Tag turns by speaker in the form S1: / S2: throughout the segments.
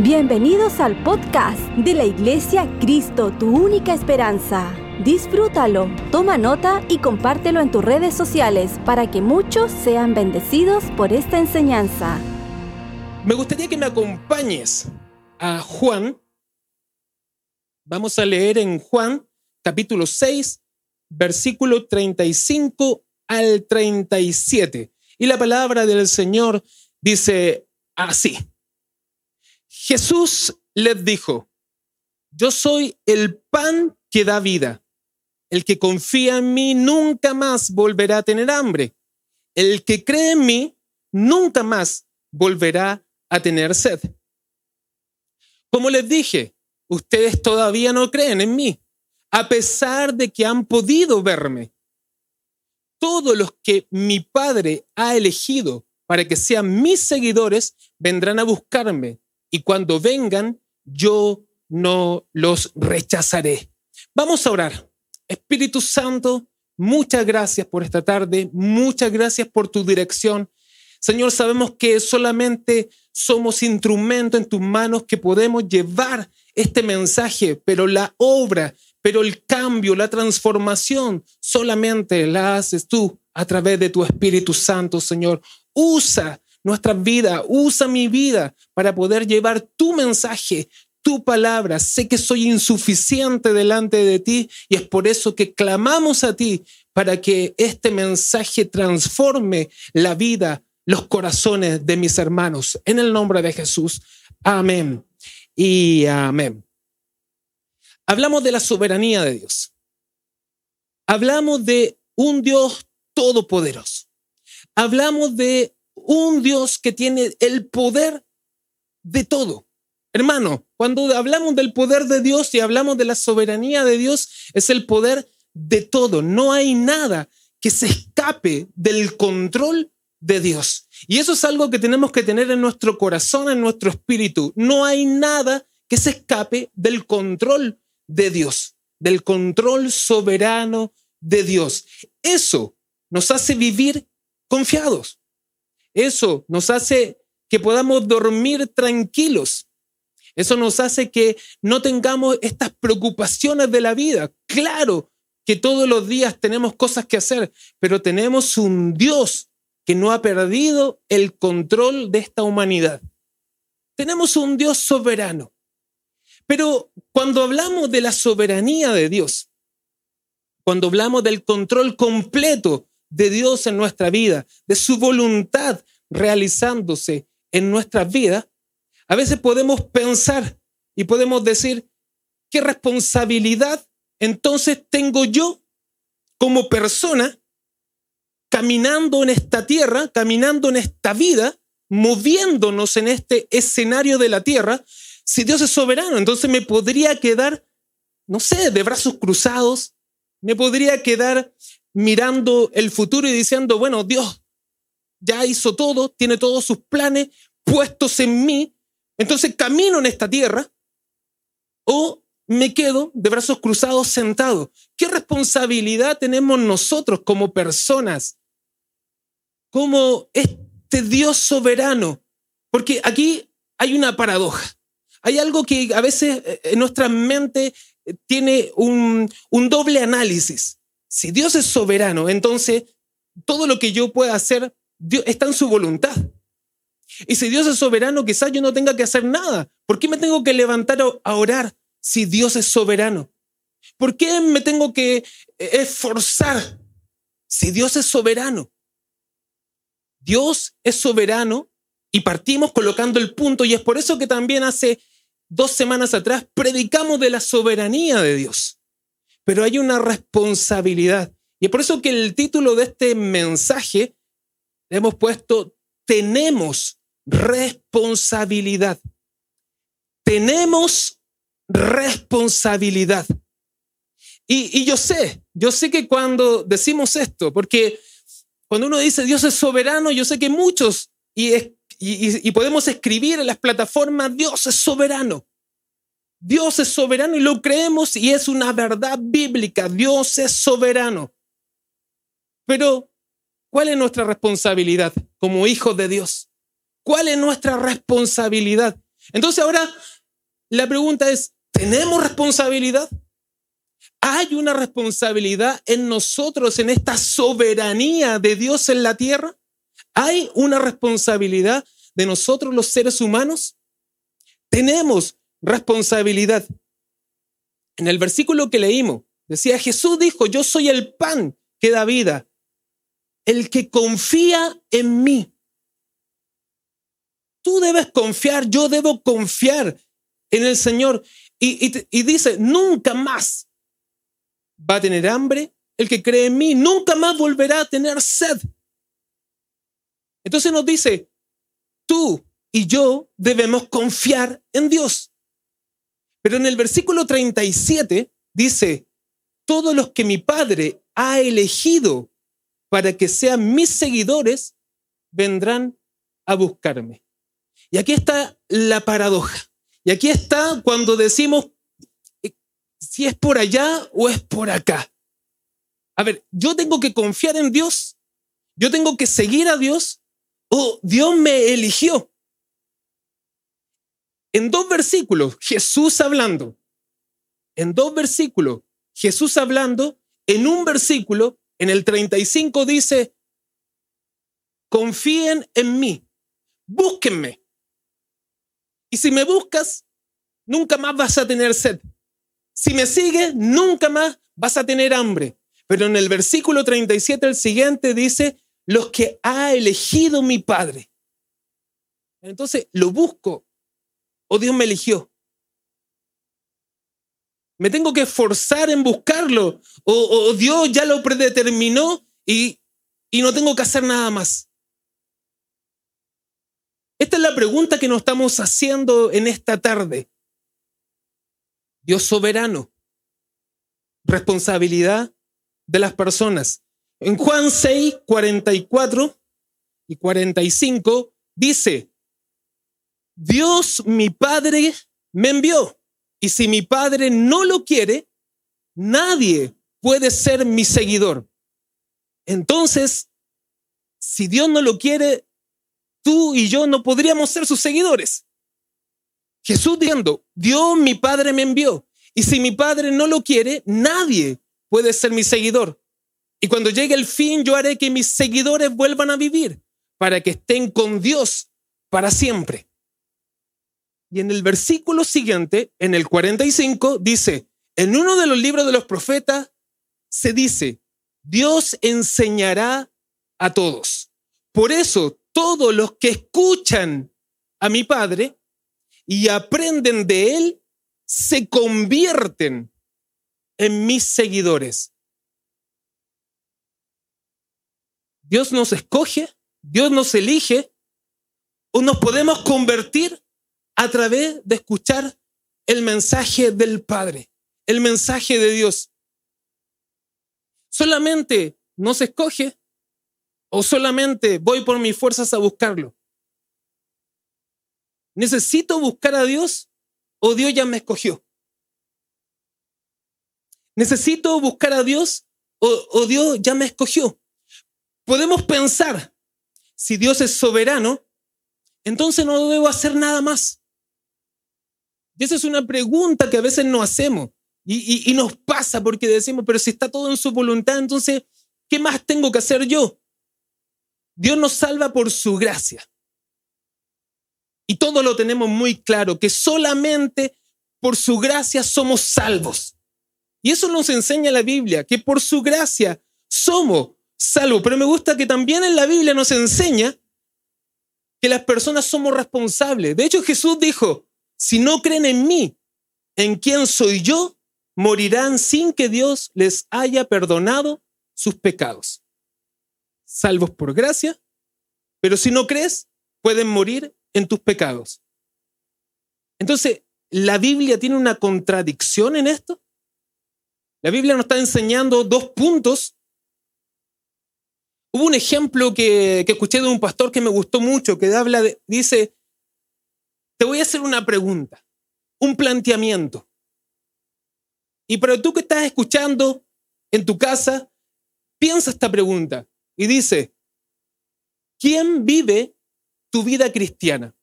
S1: Bienvenidos al podcast de la Iglesia Cristo, tu única esperanza. Disfrútalo, toma nota y compártelo en tus redes sociales para que muchos sean bendecidos por esta enseñanza.
S2: Me gustaría que me acompañes a Juan. Vamos a leer en Juan capítulo 6, versículo 35 al 37. Y la palabra del Señor dice así. Jesús les dijo, yo soy el pan que da vida. El que confía en mí nunca más volverá a tener hambre. El que cree en mí nunca más volverá a tener sed. Como les dije, ustedes todavía no creen en mí, a pesar de que han podido verme. Todos los que mi Padre ha elegido para que sean mis seguidores vendrán a buscarme y cuando vengan, yo no los rechazaré. Vamos a orar. Espíritu Santo, muchas gracias por esta tarde, muchas gracias por tu dirección. Señor, sabemos que solamente somos instrumento en tus manos que podemos llevar este mensaje, pero la obra, pero el cambio, la transformación, solamente la haces tú a través de tu Espíritu Santo, Señor. Usa nuestra vida, usa mi vida para poder llevar tu mensaje, tu palabra. Sé que soy insuficiente delante de ti y es por eso que clamamos a ti para que este mensaje transforme la vida, los corazones de mis hermanos. En el nombre de Jesús. Amén y amén. Hablamos de la soberanía de Dios. Hablamos de un Dios todopoderoso. Hablamos de un Dios que tiene el poder de todo. Hermano, cuando hablamos del poder de Dios y hablamos de la soberanía de Dios, es el poder de todo. No hay nada que se escape del control de Dios. Y eso es algo que tenemos que tener en nuestro corazón, en nuestro espíritu. No hay nada que se escape del control de Dios, del control soberano de Dios. Eso nos hace vivir confiados. Eso nos hace que podamos dormir tranquilos. Eso nos hace que no tengamos estas preocupaciones de la vida. Claro que todos los días tenemos cosas que hacer, pero tenemos un Dios que no ha perdido el control de esta humanidad. Tenemos un Dios soberano. Pero cuando hablamos de la soberanía de Dios, cuando hablamos del control completo de Dios en nuestra vida, de su voluntad realizándose en nuestras vidas, a veces podemos pensar y podemos decir, ¿qué responsabilidad entonces tengo yo como persona caminando en esta tierra, caminando en esta vida, moviéndonos en este escenario de la tierra? Si Dios es soberano, entonces me podría quedar, no sé, de brazos cruzados, me podría quedar mirando el futuro y diciendo, bueno, Dios ya hizo todo, tiene todos sus planes puestos en mí, entonces camino en esta tierra o me quedo de brazos cruzados sentado. ¿Qué responsabilidad tenemos nosotros como personas, como este Dios soberano? Porque aquí hay una paradoja. Hay algo que a veces eh, en nuestra mente tiene un, un doble análisis. Si Dios es soberano, entonces todo lo que yo pueda hacer está en su voluntad. Y si Dios es soberano, quizás yo no tenga que hacer nada. ¿Por qué me tengo que levantar a orar si Dios es soberano? ¿Por qué me tengo que eh, esforzar si Dios es soberano? Dios es soberano y partimos colocando el punto y es por eso que también hace dos semanas atrás predicamos de la soberanía de Dios pero hay una responsabilidad. Y es por eso que el título de este mensaje le hemos puesto, tenemos responsabilidad. Tenemos responsabilidad. Y, yo sé, yo sé que cuando decimos esto, porque cuando uno dice Dios es soberano, yo sé que muchos, y, y podemos escribir en las plataformas, Dios es soberano. Dios es soberano y lo creemos y es una verdad bíblica. Dios es soberano. Pero, ¿cuál es nuestra responsabilidad como hijos de Dios? ¿Cuál es nuestra responsabilidad? Entonces ahora la pregunta es, ¿tenemos responsabilidad? ¿Hay una responsabilidad en nosotros, en esta soberanía de Dios en la tierra? ¿Hay una responsabilidad de nosotros los seres humanos? Tenemos responsabilidad. En el versículo que leímos, decía, Jesús dijo, yo soy el pan que da vida, el que confía en mí. Tú debes confiar, yo debo confiar en el Señor. Y, y dice, nunca más va a tener hambre el que cree en mí, nunca más volverá a tener sed. Entonces nos dice, tú y yo debemos confiar en Dios. Pero en el versículo 37 dice, todos los que mi Padre ha elegido para que sean mis seguidores, vendrán a buscarme. Y aquí está la paradoja. Y aquí está cuando decimos eh, si es por allá o es por acá. A ver, yo tengo que confiar en Dios, yo tengo que seguir a Dios o Dios me eligió. En dos versículos, Jesús hablando. En dos versículos, Jesús hablando. En un versículo, en el 35 dice, confíen en mí, búsquenme. Y si me buscas, nunca más vas a tener sed. Si me sigues, nunca más vas a tener hambre. Pero en el versículo 37, el siguiente dice, los que ha elegido mi Padre. Entonces, lo busco o Dios me eligió. Me tengo que esforzar en buscarlo o, Dios ya lo predeterminó y, y no tengo que hacer nada más. Esta es la pregunta que nos estamos haciendo en esta tarde. Dios soberano. Responsabilidad de las personas. En Juan 6, 44 y 45 dice, Dios mi Padre me envió. Y si mi Padre no lo quiere, nadie puede ser mi seguidor. Entonces, si Dios no lo quiere, tú y yo no podríamos ser sus seguidores. Jesús diciendo, Dios mi Padre me envió. Y si mi Padre no lo quiere, nadie puede ser mi seguidor. Y cuando llegue el fin, yo haré que mis seguidores vuelvan a vivir para que estén con Dios para siempre. Y en el versículo siguiente, en el 45, dice, en uno de los libros de los profetas se dice, Dios enseñará a todos. Por eso, todos los que escuchan a mi Padre y aprenden de Él, se convierten en mis seguidores. Dios nos escoge, Dios nos elige, o nos podemos convertir a través de escuchar el mensaje del Padre, el mensaje de Dios. Solamente no se escoge o solamente voy por mis fuerzas a buscarlo. ¿Necesito buscar a Dios o Dios ya me escogió? ¿Necesito buscar a Dios o, o Dios ya me escogió? Podemos pensar, si Dios es soberano, entonces no debo hacer nada más. Y esa es una pregunta que a veces no hacemos y, nos pasa porque decimos, pero si está todo en su voluntad, entonces, ¿qué más tengo que hacer yo? Dios nos salva por su gracia. Y todo lo tenemos muy claro, que solamente por su gracia somos salvos. Y eso nos enseña la Biblia, que por su gracia somos salvos. Pero me gusta que también en la Biblia nos enseña que las personas somos responsables. De hecho, Jesús dijo, si no creen en mí, en quién soy yo, morirán sin que Dios les haya perdonado sus pecados. Salvos por gracia, pero si no crees, pueden morir en tus pecados. Entonces, ¿la Biblia tiene una contradicción en esto? La Biblia nos está enseñando dos puntos. Hubo un ejemplo que, escuché de un pastor que me gustó mucho, que habla de, dice, te voy a hacer una pregunta, un planteamiento. Y para tú que estás escuchando en tu casa, piensa esta pregunta y dice, ¿quién vive tu vida cristiana?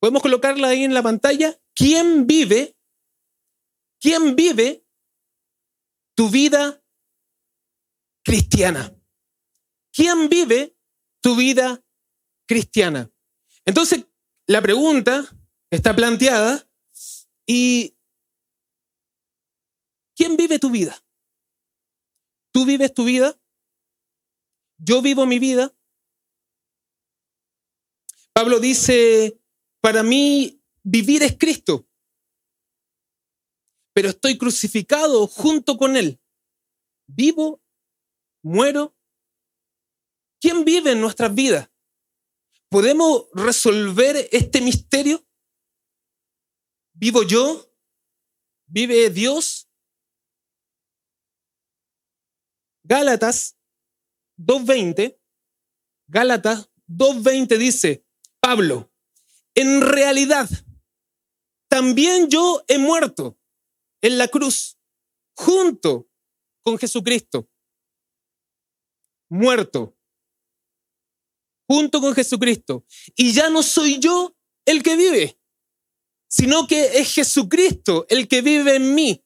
S2: Podemos colocarla ahí en la pantalla. ¿Quién vive? ¿Quién vive tu vida cristiana? ¿Quién vive tu vida cristiana? Entonces, la pregunta está planteada y ¿quién vive tu vida? ¿Tú vives tu vida? ¿Yo vivo mi vida? Pablo dice, para mí vivir es Cristo, pero estoy crucificado junto con Él. Vivo, muero. ¿Quién vive en nuestras vidas? ¿Podemos resolver este misterio? ¿Vivo yo? ¿Vive Dios? Gálatas 2.20, Gálatas 2.20 dice, Pablo, en realidad, también yo he muerto en la cruz junto con Jesucristo. Muerto junto con Jesucristo. Y ya no soy yo el que vive, sino que es Jesucristo el que vive en mí.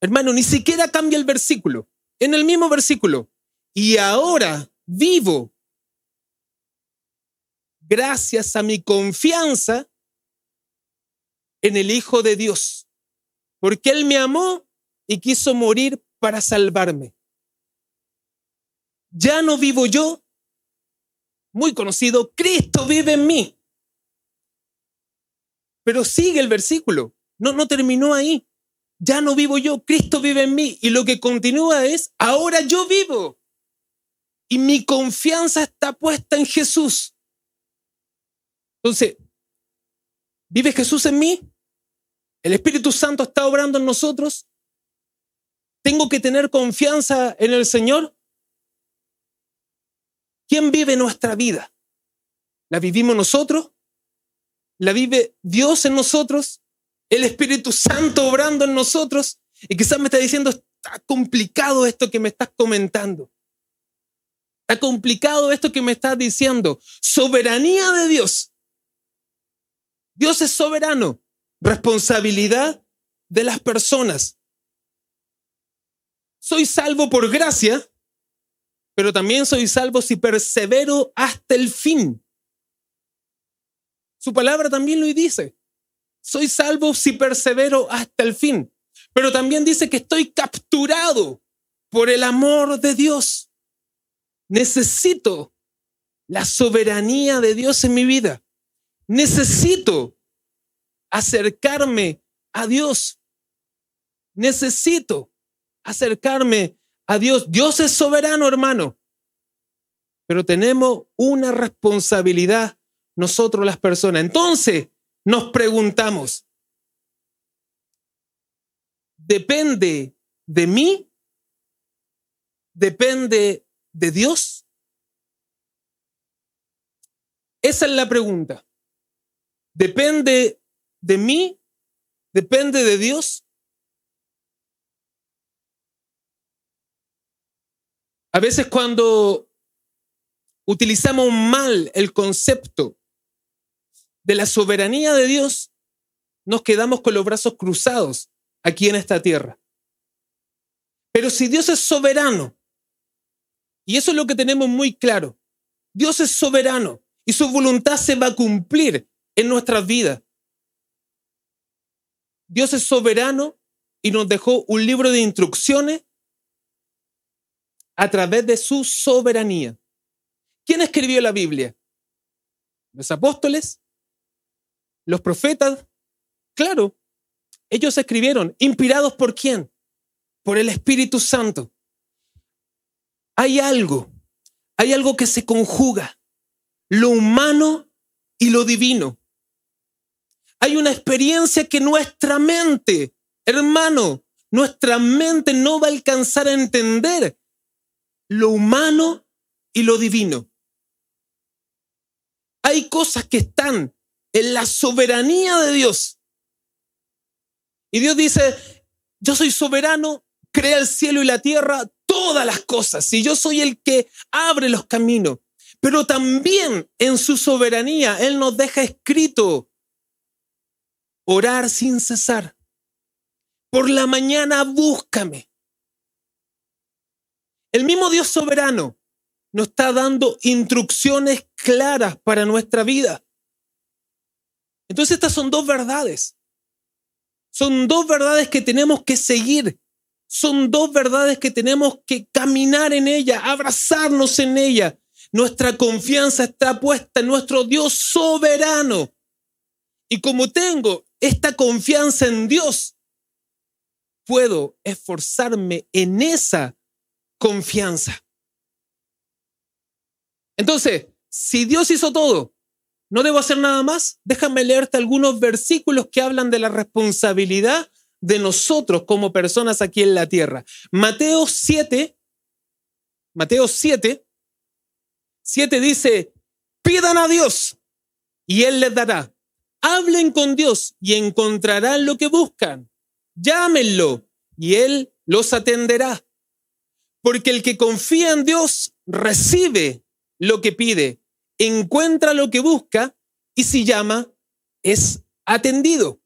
S2: Hermano, ni siquiera cambia el versículo. En el mismo versículo. Y ahora vivo gracias a mi confianza en el Hijo de Dios, porque Él me amó y quiso morir para salvarme. Ya no vivo yo, muy conocido, Cristo vive en mí. Pero sigue el versículo, no, no terminó ahí. Ya no vivo yo, Cristo vive en mí. Y lo que continúa es, ahora yo vivo. Y mi confianza está puesta en Jesús. Entonces, ¿vive Jesús en mí? ¿El Espíritu Santo está obrando en nosotros? ¿Tengo que tener confianza en el Señor? ¿Quién vive nuestra vida? ¿La vivimos nosotros? ¿La vive Dios en nosotros? ¿El Espíritu Santo obrando en nosotros? Y quizás me está diciendo, está complicado esto que me estás comentando. Está complicado esto que me estás diciendo. Soberanía de Dios. Dios es soberano. Responsabilidad de las personas. Soy salvo por gracia, pero también soy salvo si persevero hasta el fin. Su palabra también lo dice. Soy salvo si persevero hasta el fin. Pero también dice que estoy capturado por el amor de Dios. Necesito la soberanía de Dios en mi vida. Necesito acercarme a Dios. Necesito acercarme a Dios. Dios es soberano, hermano. Pero tenemos una responsabilidad nosotros las personas. Entonces nos preguntamos, ¿depende de mí? ¿Depende de Dios? Esa es la pregunta. ¿Depende de mí? ¿Depende de Dios? A veces cuando utilizamos mal el concepto de la soberanía de Dios, nos quedamos con los brazos cruzados aquí en esta tierra. Pero si Dios es soberano, y eso es lo que tenemos muy claro, Dios es soberano y su voluntad se va a cumplir en nuestras vidas. Dios es soberano y nos dejó un libro de instrucciones a través de su soberanía. ¿Quién escribió la Biblia? ¿Los apóstoles? ¿Los profetas? Claro, ellos escribieron, inspirados por quién? Por el Espíritu Santo. Hay algo, hay algo que se conjuga, lo humano y lo divino hay una experiencia que nuestra mente, hermano, nuestra mente no va a alcanzar a entender lo humano y lo divino. Hay cosas que están en la soberanía de Dios. Y Dios dice, yo soy soberano, crea el cielo y la tierra, todas las cosas, y yo soy el que abre los caminos. Pero también en su soberanía Él nos deja escrito orar sin cesar. Por la mañana búscame. El mismo Dios soberano nos está dando instrucciones claras para nuestra vida. Entonces estas son dos verdades. Son dos verdades que tenemos que seguir. Son dos verdades que tenemos que caminar en ella, abrazarnos en ella. Nuestra confianza está puesta en nuestro Dios soberano. Y como tengo esta confianza en Dios, puedo esforzarme en esa confianza. Entonces, si Dios hizo todo, ¿no debo hacer nada más? Déjame leerte algunos versículos que hablan de la responsabilidad de nosotros como personas aquí en la tierra. Mateo 7, Mateo 7, 7 dice, pidan a Dios y Él les dará. Hablen con Dios y encontrarán lo que buscan. Llámenlo y Él los atenderá. Porque el que confía en Dios recibe lo que pide, encuentra lo que busca y si llama, es atendido.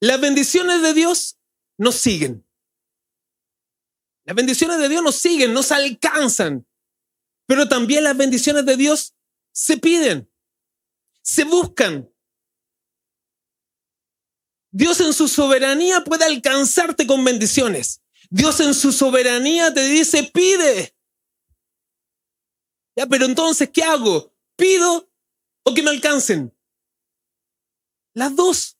S2: Las bendiciones de Dios nos siguen. Las bendiciones de Dios nos siguen, nos alcanzan. Pero también las bendiciones de Dios se piden, se buscan. Dios en su soberanía puede alcanzarte con bendiciones. Dios en su soberanía te dice, pide. Ya, pero entonces, ¿qué hago? ¿Pido o que me alcancen? Las dos.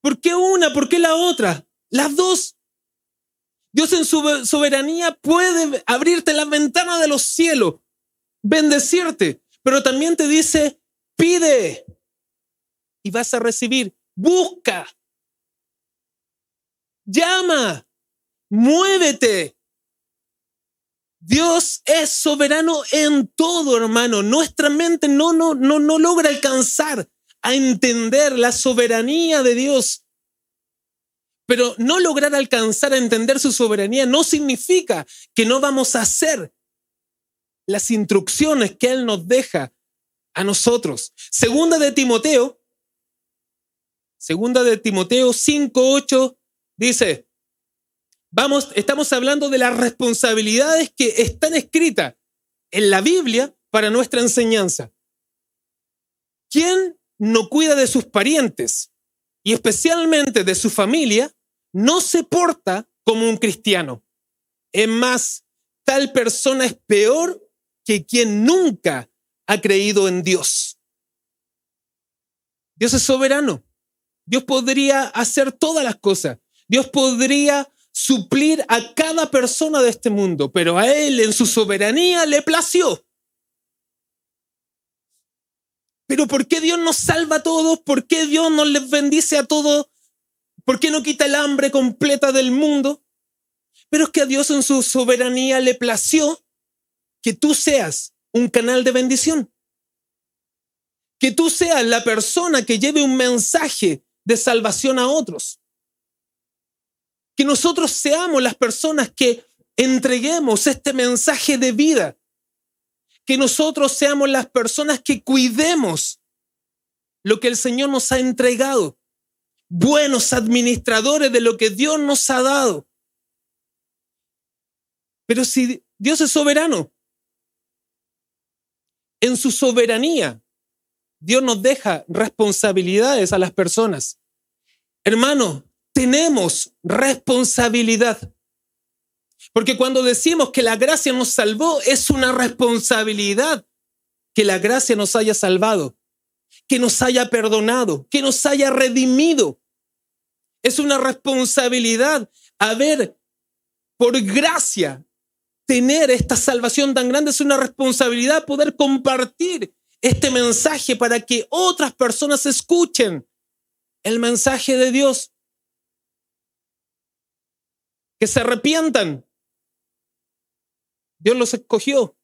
S2: ¿Por qué una? ¿Por qué la otra? Las dos. Dios en su soberanía puede abrirte la ventana de los cielos, bendecirte, pero también te dice, pide y vas a recibir. Busca. Llama. Muévete. Dios es soberano en todo, hermano. Nuestra mente no, no, no, no logra alcanzar a entender la soberanía de Dios. Pero no lograr alcanzar a entender su soberanía no significa que no vamos a hacer las instrucciones que Él nos deja a nosotros. Segunda de Timoteo, segunda de Timoteo 5.8 dice, Vamos, estamos hablando de las responsabilidades que están escritas en la Biblia para nuestra enseñanza. ¿Quién no cuida de sus parientes y especialmente de su familia, no se porta como un cristiano? Es más, tal persona es peor que quien nunca ha creído en Dios. Dios es soberano. Dios podría hacer todas las cosas. Dios podría suplir a cada persona de este mundo, pero a Él en su soberanía le plació. Pero ¿por qué Dios nos salva a todos? ¿Por qué Dios nos les bendice a todos? ¿Por qué no quita el hambre completa del mundo? Pero es que a Dios en su soberanía le plació que tú seas un canal de bendición. Que tú seas la persona que lleve un mensaje de salvación a otros que nosotros seamos las personas que entreguemos este mensaje de vida, que nosotros seamos las personas que cuidemos lo que el Señor nos ha entregado, buenos administradores de lo que Dios nos ha dado. Pero si Dios es soberano, en su soberanía, Dios nos deja responsabilidades a las personas. Hermano, tenemos responsabilidad. Porque cuando decimos que la gracia nos salvó, es una responsabilidad que la gracia nos haya salvado, que nos haya perdonado, que nos haya redimido. Es una responsabilidad haber, por gracia, tener esta salvación tan grande. Es una responsabilidad poder compartir este mensaje para que otras personas escuchen el mensaje de Dios que se arrepientan. Dios los escogió.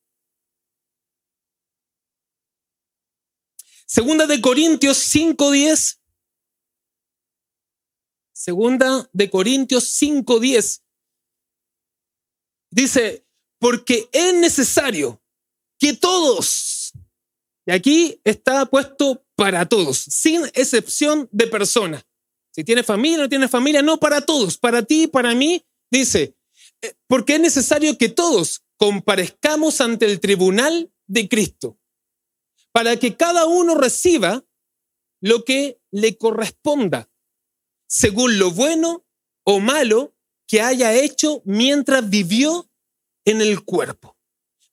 S2: Segunda de Corintios 5:10. Segunda de Corintios 5:10. Dice, porque es necesario que todos, y aquí está puesto para todos, sin excepción de persona. Si tiene familia, no tiene familia, no para todos, para ti, para mí, dice, eh, porque es necesario que todos comparezcamos ante el tribunal de Cristo, para que cada uno reciba lo que le corresponda, según lo bueno o malo que haya hecho mientras vivió en el cuerpo,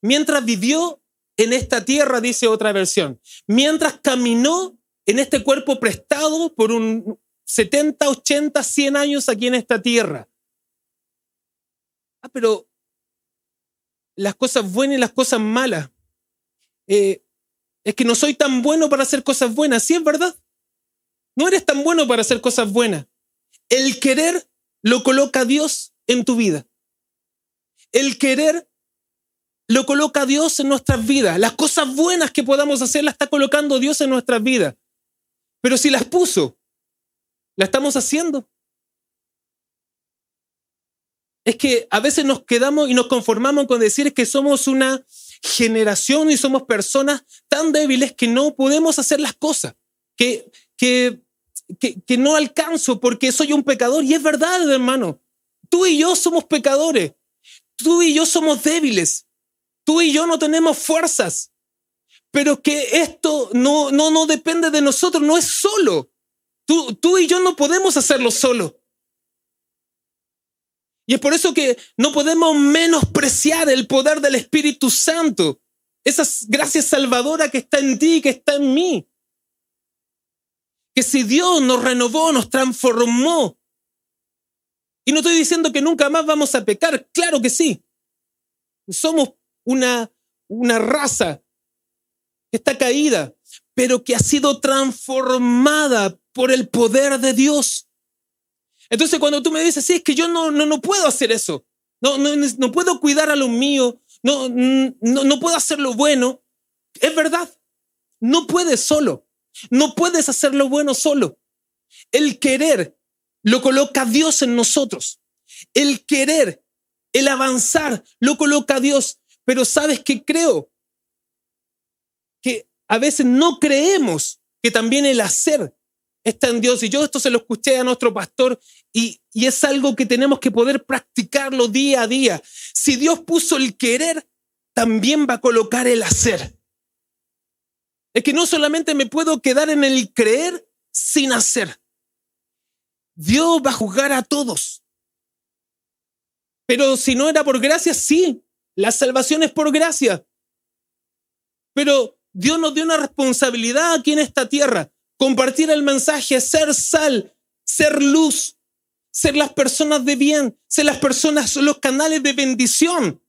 S2: mientras vivió en esta tierra, dice otra versión, mientras caminó en este cuerpo prestado por un 70, 80, 100 años aquí en esta tierra. Ah, pero las cosas buenas y las cosas malas. Eh, es que no soy tan bueno para hacer cosas buenas. Sí, es verdad. No eres tan bueno para hacer cosas buenas. El querer lo coloca Dios en tu vida. El querer lo coloca Dios en nuestras vidas. Las cosas buenas que podamos hacer las está colocando Dios en nuestras vidas. Pero si las puso, ¿la estamos haciendo? Es que a veces nos quedamos y nos conformamos con decir que somos una generación y somos personas tan débiles que no podemos hacer las cosas, que, que, que, no alcanzo porque soy un pecador. Y es verdad, hermano. Tú y yo somos pecadores. Tú y yo somos débiles. Tú y yo no tenemos fuerzas. Pero que esto no, no, no depende de nosotros, no es solo. Tú, tú y yo no podemos hacerlo solo. Y es por eso que no podemos menospreciar el poder del Espíritu Santo, esa gracia salvadora que está en ti, que está en mí. Que si Dios nos renovó, nos transformó. Y no estoy diciendo que nunca más vamos a pecar, claro que sí. Somos una, una raza que está caída, pero que ha sido transformada por el poder de Dios. Entonces cuando tú me dices, sí, es que yo no, no, no puedo hacer eso, no, no, no puedo cuidar a lo mío, no, no, no puedo hacer lo bueno, es verdad, no puedes solo, no puedes hacer lo bueno solo. El querer lo coloca Dios en nosotros. El querer, el avanzar, lo coloca Dios. Pero sabes que creo que a veces no creemos que también el hacer está en Dios. Y yo esto se lo escuché a nuestro pastor y, y, es algo que tenemos que poder practicarlo día a día. Si Dios puso el querer, también va a colocar el hacer. Es que no solamente me puedo quedar en el creer sin hacer. Dios va a juzgar a todos. Pero si no era por gracia, sí, la salvación es por gracia. Pero Dios nos dio una responsabilidad aquí en esta tierra compartir el mensaje, ser sal, ser luz, ser las personas de bien, ser las personas, los canales de bendición.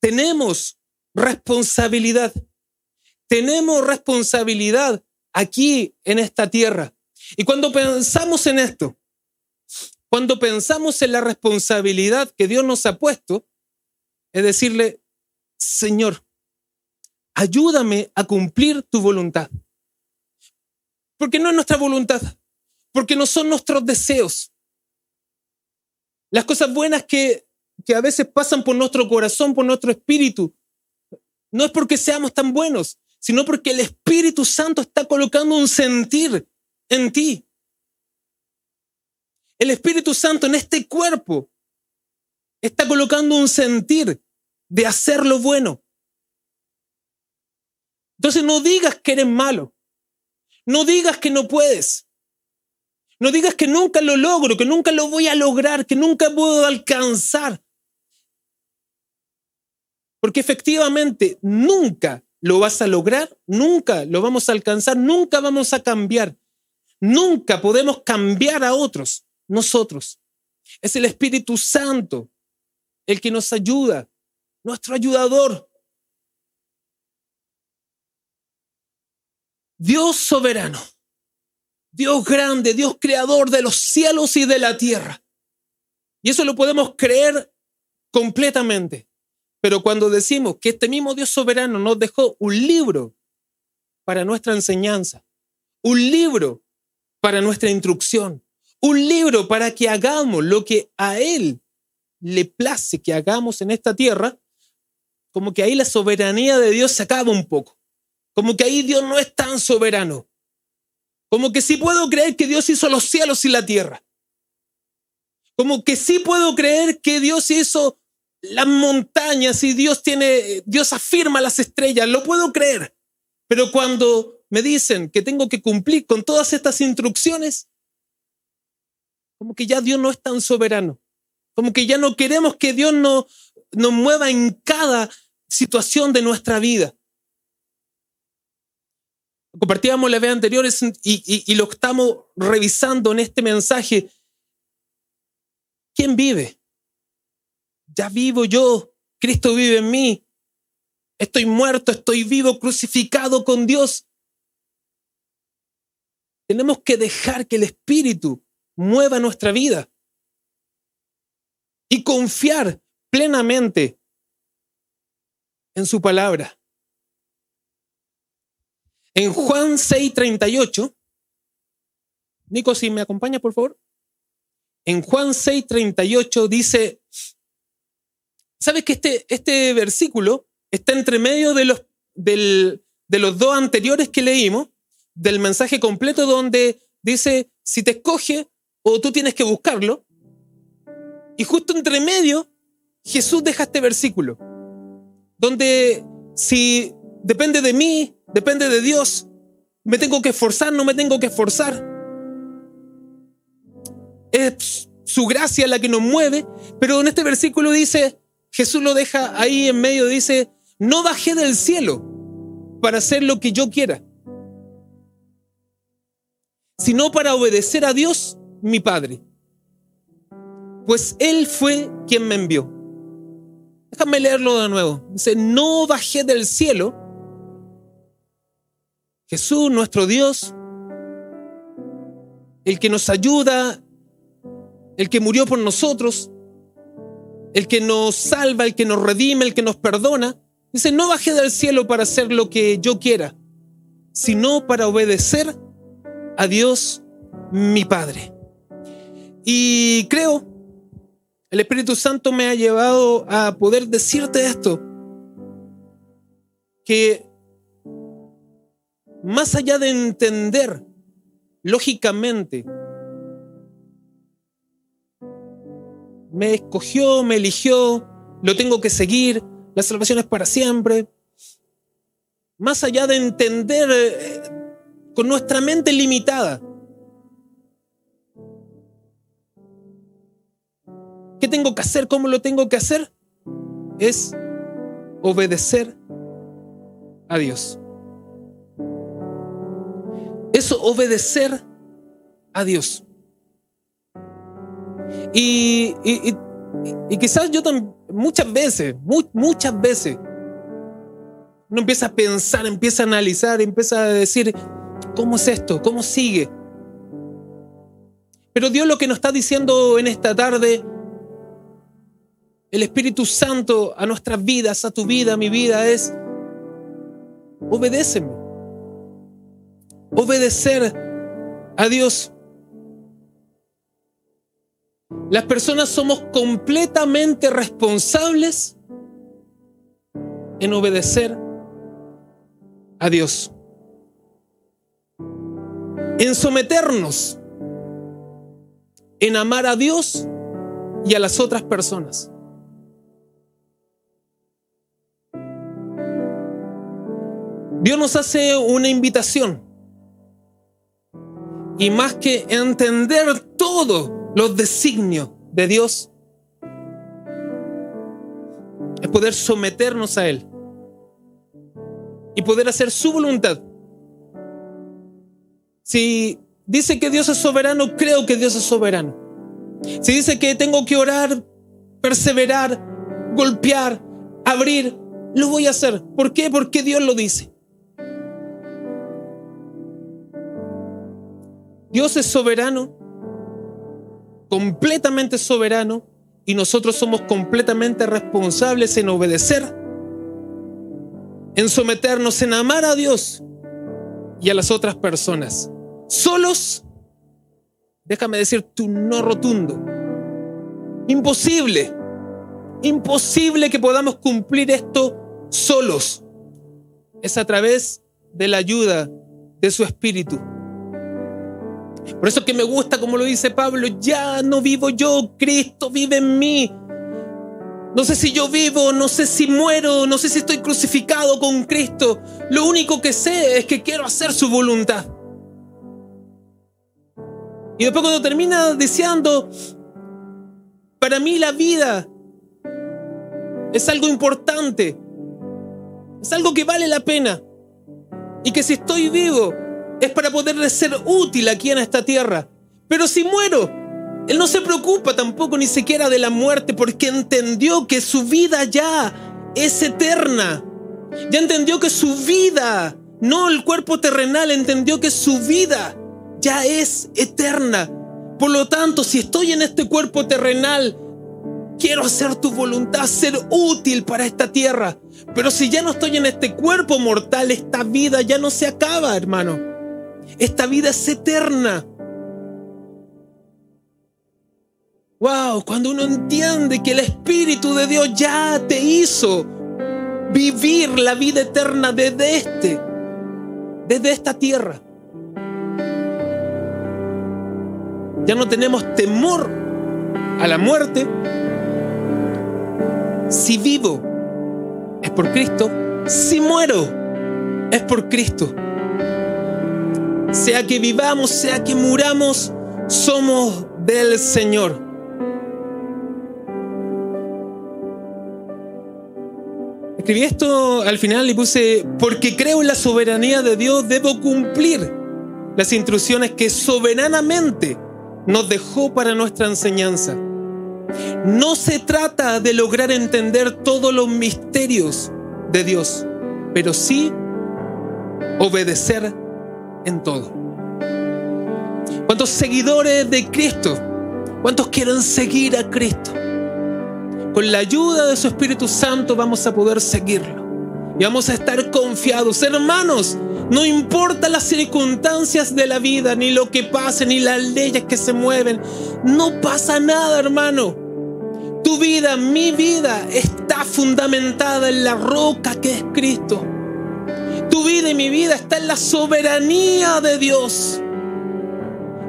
S2: Tenemos responsabilidad. Tenemos responsabilidad aquí en esta tierra. Y cuando pensamos en esto, cuando pensamos en la responsabilidad que Dios nos ha puesto, es decirle, Señor, ayúdame a cumplir tu voluntad. Porque no es nuestra voluntad, porque no son nuestros deseos. Las cosas buenas que, que a veces pasan por nuestro corazón, por nuestro espíritu, no es porque seamos tan buenos, sino porque el Espíritu Santo está colocando un sentir en ti. El Espíritu Santo en este cuerpo está colocando un sentir de hacer lo bueno. Entonces no digas que eres malo. No digas que no puedes. No digas que nunca lo logro, que nunca lo voy a lograr, que nunca puedo alcanzar. Porque efectivamente nunca lo vas a lograr, nunca lo vamos a alcanzar, nunca vamos a cambiar. Nunca podemos cambiar a otros, nosotros. Es el Espíritu Santo el que nos ayuda, nuestro ayudador. Dios soberano, Dios grande, Dios creador de los cielos y de la tierra. Y eso lo podemos creer completamente. Pero cuando decimos que este mismo Dios soberano nos dejó un libro para nuestra enseñanza, un libro para nuestra instrucción, un libro para que hagamos lo que a Él le place que hagamos en esta tierra, como que ahí la soberanía de Dios se acaba un poco. Como que ahí Dios no es tan soberano. Como que sí puedo creer que Dios hizo los cielos y la tierra. Como que sí puedo creer que Dios hizo las montañas y Dios tiene, Dios afirma las estrellas, lo puedo creer. Pero cuando me dicen que tengo que cumplir con todas estas instrucciones, como que ya Dios no es tan soberano. Como que ya no queremos que Dios nos, nos mueva en cada situación de nuestra vida. Compartíamos la vez anteriores y, y lo estamos revisando en este mensaje. ¿Quién vive? Ya vivo yo, Cristo vive en mí. Estoy muerto, estoy vivo, crucificado con Dios. Tenemos que dejar que el Espíritu mueva nuestra vida y confiar plenamente en su palabra. En Juan 6:38, Nico, si me acompaña, por favor. En Juan 6:38 dice, ¿sabes que este, este versículo está entre medio de los, de los dos anteriores que leímos, del mensaje completo donde dice, si te escoge o tú tienes que buscarlo, y justo entre medio, Jesús deja este versículo, donde si depende de mí, depende de Dios, me tengo que esforzar, no me tengo que esforzar. Es su gracia la que nos mueve, pero en este versículo dice, Jesús lo deja ahí en medio, dice, no bajé del cielo para hacer lo que yo quiera, sino para obedecer a Dios, mi Padre pues Él fue quien me envió. Déjame leerlo de nuevo. Dice, no bajé del cielo. Jesús, nuestro Dios, el que nos ayuda, el que murió por nosotros, el que nos salva, el que nos redime, el que nos perdona. Dice, no bajé del cielo para hacer lo que yo quiera, sino para obedecer a Dios, mi Padre. Y creo el Espíritu Santo me ha llevado a poder decirte esto, que más allá de entender lógicamente, me escogió, me eligió, lo tengo que seguir, la salvación es para siempre. Más allá de entender eh, con nuestra mente limitada, ¿Qué tengo que hacer? ¿Cómo lo tengo que hacer? Es obedecer a Dios. Es obedecer a Dios. Y, quizás yo muchas veces, muchas veces, uno empieza a pensar, empieza a analizar, empieza a decir, ¿cómo es esto? ¿Cómo sigue? Pero Dios lo que nos está diciendo en esta tarde el Espíritu Santo a nuestras vidas, a tu vida, a mi vida, es obedéceme. Obedecer a Dios. Las personas somos completamente responsables en obedecer a Dios. En someternos, en amar a Dios y a las otras personas. Dios nos hace una invitación. Y más que entender todos los designios de Dios, es poder someternos a Él y poder hacer su voluntad. Si dice que Dios es soberano, creo que Dios es soberano. Si dice que tengo que orar, perseverar, golpear, abrir, lo voy a hacer. ¿Por qué? Porque Dios lo dice. Dios es soberano, completamente soberano, y nosotros somos completamente responsables en obedecer, en someternos, en amar a Dios y a las otras personas. Solos, déjame decir tu no rotundo. Imposible imposible que podamos cumplir esto solos. Es a través de la ayuda de su Espíritu. Por eso que me gusta, como lo dice Pablo, ya no vivo yo, Cristo vive en mí. No sé si yo vivo, no sé si muero, no sé si estoy crucificado con Cristo. Lo único que sé es que quiero hacer su voluntad. Y después cuando termina diciendo, para mí la vida es algo importante, es algo que vale la pena. Y que si estoy vivo es para poder ser útil aquí en esta tierra. Pero si muero, él no se preocupa tampoco ni siquiera de la muerte porque entendió que su vida ya es eterna. Ya entendió que su vida, no el cuerpo terrenal, entendió que su vida ya es eterna. Por lo tanto, si estoy en este cuerpo terrenal, quiero hacer tu voluntad, ser útil para esta tierra. Pero si ya no estoy en este cuerpo mortal, esta vida ya no se acaba, hermano. Esta vida es eterna. Wow, cuando uno entiende que el Espíritu de Dios ya te hizo vivir la vida eterna desde este, desde esta tierra. Ya no tenemos temor a la muerte. Si vivo es por Cristo, si muero es por Cristo. Sea que vivamos, sea que muramos, somos del Señor. Escribí esto al final y puse, porque creo en la soberanía de Dios, debo cumplir las instrucciones que soberanamente nos dejó para nuestra enseñanza. No se trata de lograr entender todos los misterios de Dios, pero sí obedecer en todo. ¿Cuántos seguidores de Cristo? ¿Cuántos quieren seguir a Cristo? con la ayuda de su Espíritu Santo vamos a poder seguirlo. Y vamos a estar confiados. Hermanos, no importa las circunstancias de la vida, ni lo que pase, ni las leyes que se mueven. No pasa nada, hermano. Tu vida, mi vida, está fundamentada en la roca que es Cristo. Tu vida y mi vida está en la soberanía de Dios.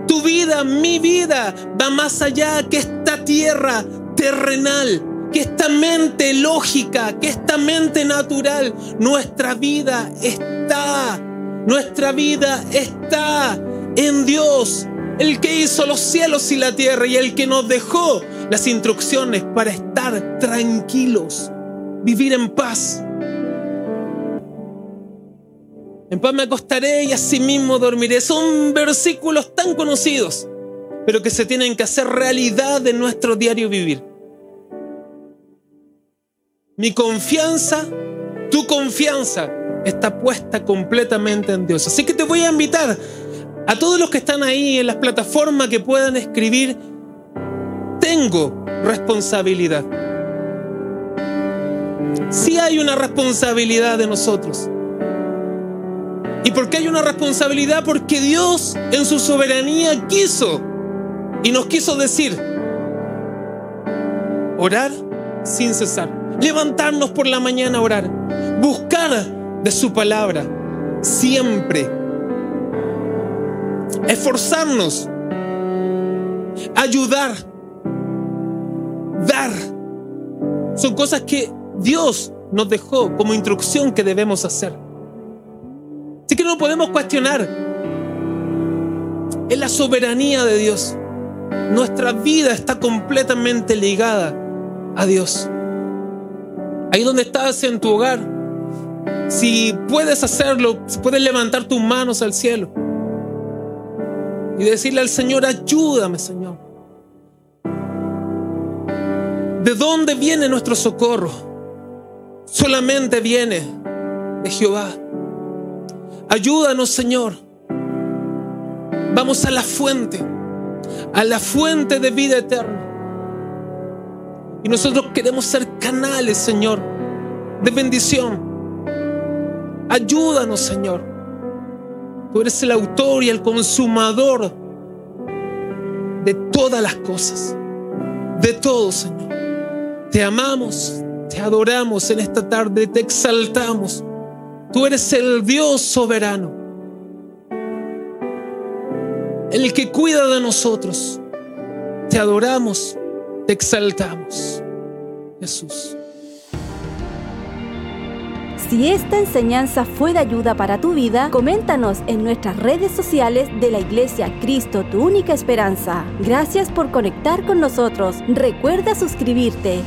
S2: Tu vida, mi vida, va más allá que esta tierra terrenal que esta mente lógica, que esta mente natural, nuestra vida está, nuestra vida está en Dios, el que hizo los cielos y la tierra y el que nos dejó las instrucciones para estar tranquilos, vivir en paz. En paz me acostaré y asimismo dormiré. Son versículos tan conocidos, pero que se tienen que hacer realidad en nuestro diario vivir. Mi confianza, tu confianza está puesta completamente en Dios. Así que te voy a invitar a todos los que están ahí en las plataformas que puedan escribir, tengo responsabilidad. Sí hay una responsabilidad de nosotros. ¿Y por qué hay una responsabilidad? Porque Dios en su soberanía quiso y nos quiso decir, orar sin cesar levantarnos por la mañana a orar, buscar de su palabra, siempre, esforzarnos, ayudar, dar. Son cosas que Dios nos dejó como instrucción que debemos hacer. No podemos cuestionar. Es la soberanía de Dios. Nuestra vida está completamente ligada a Dios. Ahí donde estás en tu hogar, si puedes hacerlo, puedes levantar tus manos al cielo y decirle al Señor, ayúdame Señor. ¿De dónde viene nuestro socorro? Solamente viene de Jehová. Ayúdanos Señor. Vamos a la fuente, a la fuente de vida eterna. Y nosotros queremos ser canales, Señor, de bendición. Ayúdanos, Señor. Tú eres el autor y el consumador de todas las cosas. De todo, Señor. Te amamos, te adoramos en esta tarde, te exaltamos. Tú eres el Dios soberano, el que cuida de nosotros. Te adoramos, te exaltamos. Jesús.
S1: Si esta enseñanza fue de ayuda para tu vida, coméntanos en nuestras redes sociales de la Iglesia Cristo, tu única esperanza. Gracias por conectar con nosotros. Recuerda suscribirte.